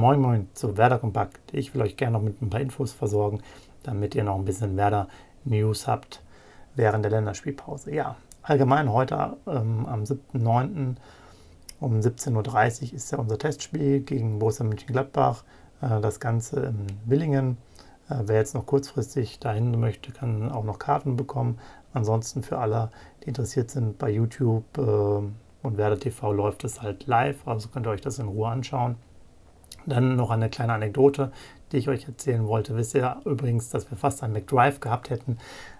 Moin Moin zu Werder Kompakt. Ich will euch gerne noch mit ein paar Infos versorgen, damit ihr noch ein bisschen Werder News habt während der Länderspielpause. Ja, allgemein heute ähm, am 7.9. um 17.30 Uhr ist ja unser Testspiel gegen Borussia Mönchengladbach. Äh, das Ganze in Willingen. Äh, wer jetzt noch kurzfristig dahin möchte, kann auch noch Karten bekommen. Ansonsten für alle, die interessiert sind bei YouTube äh, und Werder TV läuft es halt live, also könnt ihr euch das in Ruhe anschauen. Dann noch eine kleine Anekdote, die ich euch erzählen wollte. Wisst ihr übrigens, dass wir fast ein McDrive gehabt hätten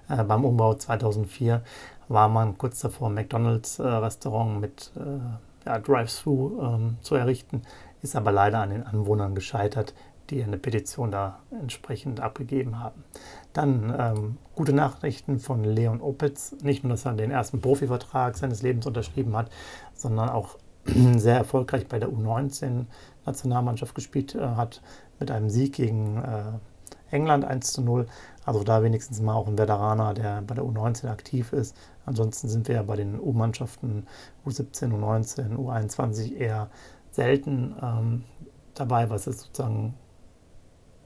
äh, beim Umbau 2004? War man kurz davor, ein McDonalds-Restaurant äh, mit äh, ja, Drive-Thru ähm, zu errichten, ist aber leider an den Anwohnern gescheitert, die eine Petition da entsprechend abgegeben haben. Dann ähm, gute Nachrichten von Leon Opitz. Nicht nur, dass er den ersten Profivertrag seines Lebens unterschrieben hat, sondern auch sehr erfolgreich bei der U19-Nationalmannschaft gespielt äh, hat, mit einem Sieg gegen äh, England 1 zu 0. Also da wenigstens mal auch ein Veteraner, der bei der U19 aktiv ist. Ansonsten sind wir ja bei den U-Mannschaften U17, U19, U21 eher selten ähm, dabei, was es sozusagen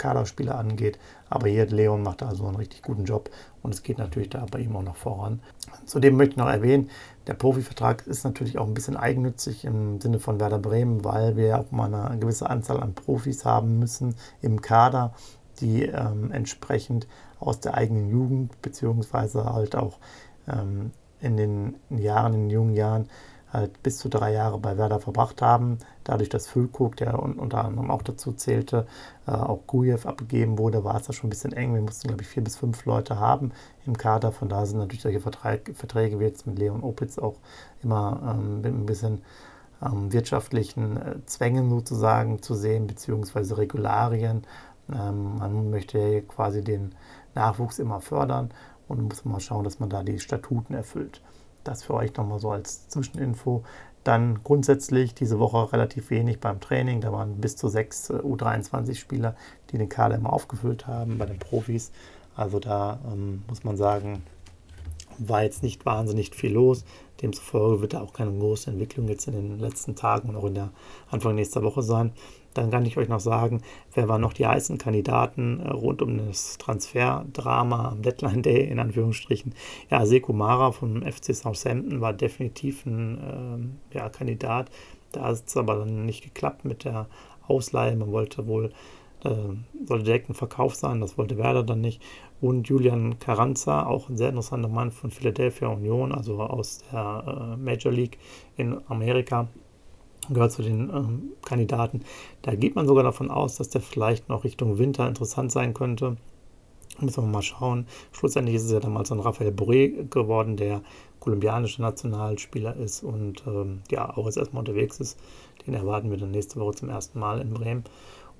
Kaderspieler angeht. Aber hier Leon macht also einen richtig guten Job und es geht natürlich da bei ihm auch noch voran. Zudem möchte ich noch erwähnen, der Profivertrag ist natürlich auch ein bisschen eigennützig im Sinne von Werder Bremen, weil wir auch mal eine gewisse Anzahl an Profis haben müssen im Kader, die ähm, entsprechend aus der eigenen Jugend beziehungsweise halt auch ähm, in den Jahren, in den jungen Jahren halt bis zu drei Jahre bei Werder verbracht haben. Dadurch, dass Füllkrug, der unter anderem auch dazu zählte, äh, auch Gujev abgegeben wurde, war es da schon ein bisschen eng. Wir mussten, glaube ich, vier bis fünf Leute haben im Kader. Von da sind natürlich solche Verträge wie jetzt mit Leon Opitz auch immer ähm, mit ein bisschen ähm, wirtschaftlichen äh, Zwängen sozusagen zu sehen, beziehungsweise Regularien. Ähm, man möchte quasi den Nachwuchs immer fördern und muss mal schauen, dass man da die Statuten erfüllt. Das für euch nochmal so als Zwischeninfo. Dann grundsätzlich diese Woche relativ wenig beim Training. Da waren bis zu sechs äh, U23-Spieler, die den Kader immer aufgefüllt haben bei den Profis. Also da ähm, muss man sagen, war jetzt nicht wahnsinnig viel los. Demzufolge wird da auch keine große Entwicklung jetzt in den letzten Tagen und auch in der Anfang nächster Woche sein. Dann kann ich euch noch sagen, wer waren noch die heißen Kandidaten äh, rund um das Transferdrama am Deadline Day in Anführungsstrichen. Ja, Seko Mara vom FC Southampton war definitiv ein ähm, ja, Kandidat. Da hat es aber dann nicht geklappt mit der Ausleihe. Man wollte wohl, äh, sollte direkt ein Verkauf sein, das wollte Werder dann nicht. Und Julian Carranza, auch ein sehr interessanter Mann von Philadelphia Union, also aus der äh, Major League in Amerika gehört zu den ähm, Kandidaten. Da geht man sogar davon aus, dass der vielleicht noch Richtung Winter interessant sein könnte. Müssen wir mal schauen. Schlussendlich ist es ja damals ein Rafael Boré geworden, der kolumbianischer Nationalspieler ist und ähm, ja auch jetzt erstmal unterwegs ist. Den erwarten wir dann nächste Woche zum ersten Mal in Bremen.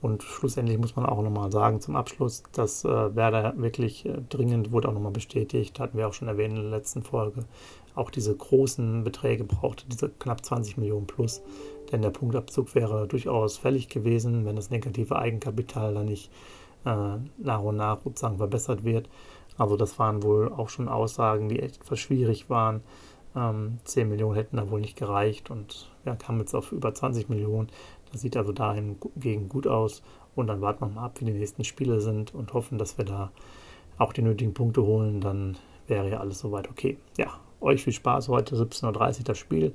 Und schlussendlich muss man auch nochmal sagen zum Abschluss, dass äh, Werder wirklich äh, dringend wurde auch nochmal bestätigt, hatten wir auch schon erwähnt in der letzten Folge, auch diese großen Beträge brauchte, diese knapp 20 Millionen plus. Denn der Punktabzug wäre durchaus fällig gewesen, wenn das negative Eigenkapital dann nicht äh, nach und nach sozusagen verbessert wird. Also das waren wohl auch schon Aussagen, die echt schwierig waren. Ähm, 10 Millionen hätten da wohl nicht gereicht und ja, kamen jetzt auf über 20 Millionen. Das sieht also dahingegen gut aus. Und dann warten wir mal ab, wie die nächsten Spiele sind und hoffen, dass wir da auch die nötigen Punkte holen. Dann wäre ja alles soweit okay. Ja, euch viel Spaß heute 17.30 Uhr das Spiel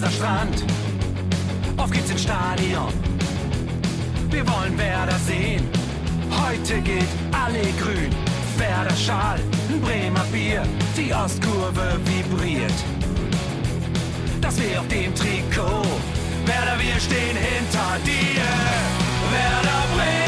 Weserstrand. Auf geht's ins Stadion. Wir wollen Werder sehen. Heute geht alle grün. Werder Schal, Bremer Bier. Die Ostkurve vibriert. Das wir auf dem Trikot. Werder, wir stehen hinter dir. Werder Bremen,